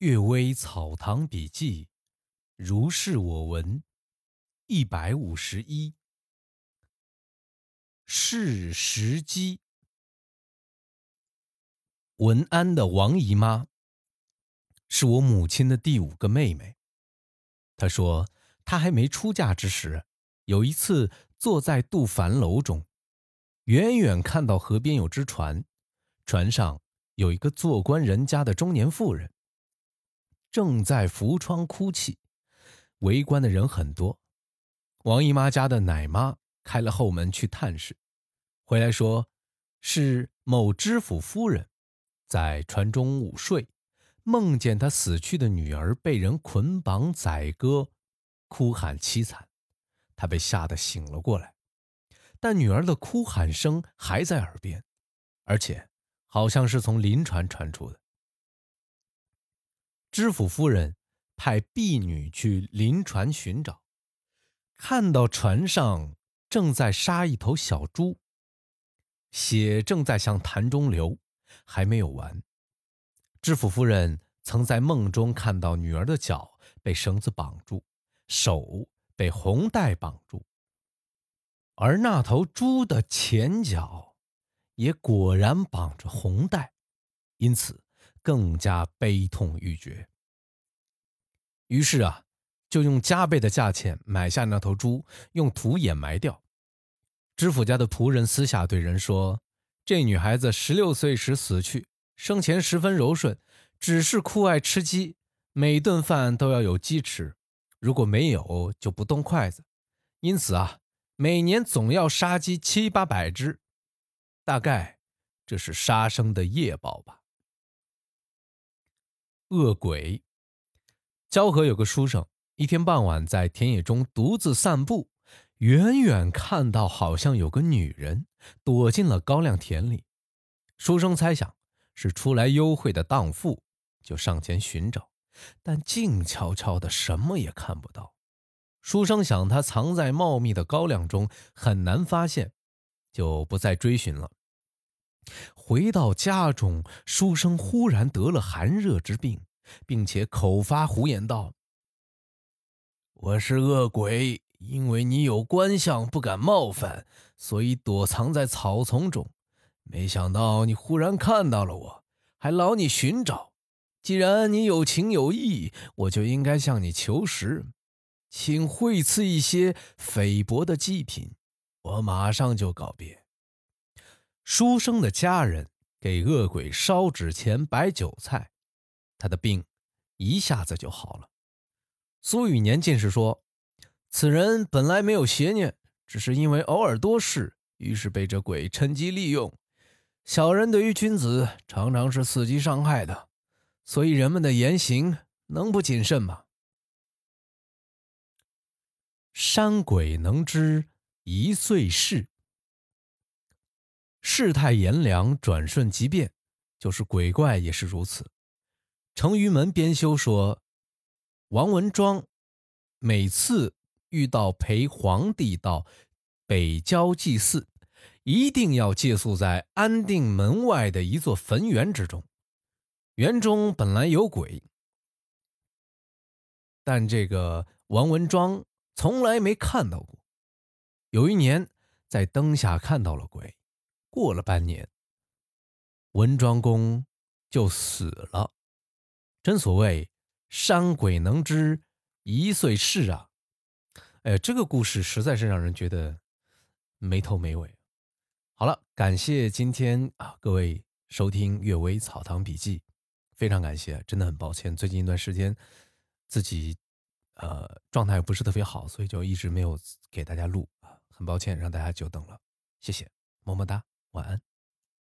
阅微草堂笔记，如是我闻，一百五十一。是时机。文安的王姨妈是我母亲的第五个妹妹。她说，她还没出嫁之时，有一次坐在渡帆楼中，远远看到河边有只船，船上有一个做官人家的中年妇人。正在扶窗哭泣，围观的人很多。王姨妈家的奶妈开了后门去探视，回来说，是某知府夫人在船中午睡，梦见她死去的女儿被人捆绑宰割，哭喊凄惨，她被吓得醒了过来，但女儿的哭喊声还在耳边，而且好像是从临船传出的。知府夫人派婢女去临船寻找，看到船上正在杀一头小猪，血正在向潭中流，还没有完。知府夫人曾在梦中看到女儿的脚被绳子绑住，手被红带绑住，而那头猪的前脚也果然绑着红带，因此。更加悲痛欲绝。于是啊，就用加倍的价钱买下那头猪，用土掩埋掉。知府家的仆人私下对人说：“这女孩子十六岁时死去，生前十分柔顺，只是酷爱吃鸡，每顿饭都要有鸡吃，如果没有就不动筷子。因此啊，每年总要杀鸡七八百只，大概这是杀生的业报吧。”恶鬼。交河有个书生，一天傍晚在田野中独自散步，远远看到好像有个女人躲进了高粱田里。书生猜想是出来幽会的荡妇，就上前寻找，但静悄悄的，什么也看不到。书生想她藏在茂密的高粱中，很难发现，就不再追寻了。回到家中，书生忽然得了寒热之病，并且口发胡言道：“我是恶鬼，因为你有官相，不敢冒犯，所以躲藏在草丛中。没想到你忽然看到了我，还劳你寻找。既然你有情有义，我就应该向你求食，请惠赐一些菲薄的祭品，我马上就告别。”书生的家人给恶鬼烧纸钱、摆酒菜，他的病一下子就好了。苏雨年进士说：“此人本来没有邪念，只是因为偶尔多事，于是被这鬼趁机利用。小人对于君子常常是伺机伤害的，所以人们的言行能不谨慎吗？”山鬼能知一岁事。世态炎凉，转瞬即变，就是鬼怪也是如此。成于门编修说，王文庄每次遇到陪皇帝到北郊祭祀，一定要借宿在安定门外的一座坟园之中。园中本来有鬼，但这个王文庄从来没看到过。有一年在灯下看到了鬼。过了半年，文庄公就死了。真所谓山鬼能知一岁事啊！哎，这个故事实在是让人觉得没头没尾。好了，感谢今天啊各位收听《阅微草堂笔记》，非常感谢，真的很抱歉，最近一段时间自己呃状态不是特别好，所以就一直没有给大家录啊，很抱歉让大家久等了，谢谢，么么哒。晚安。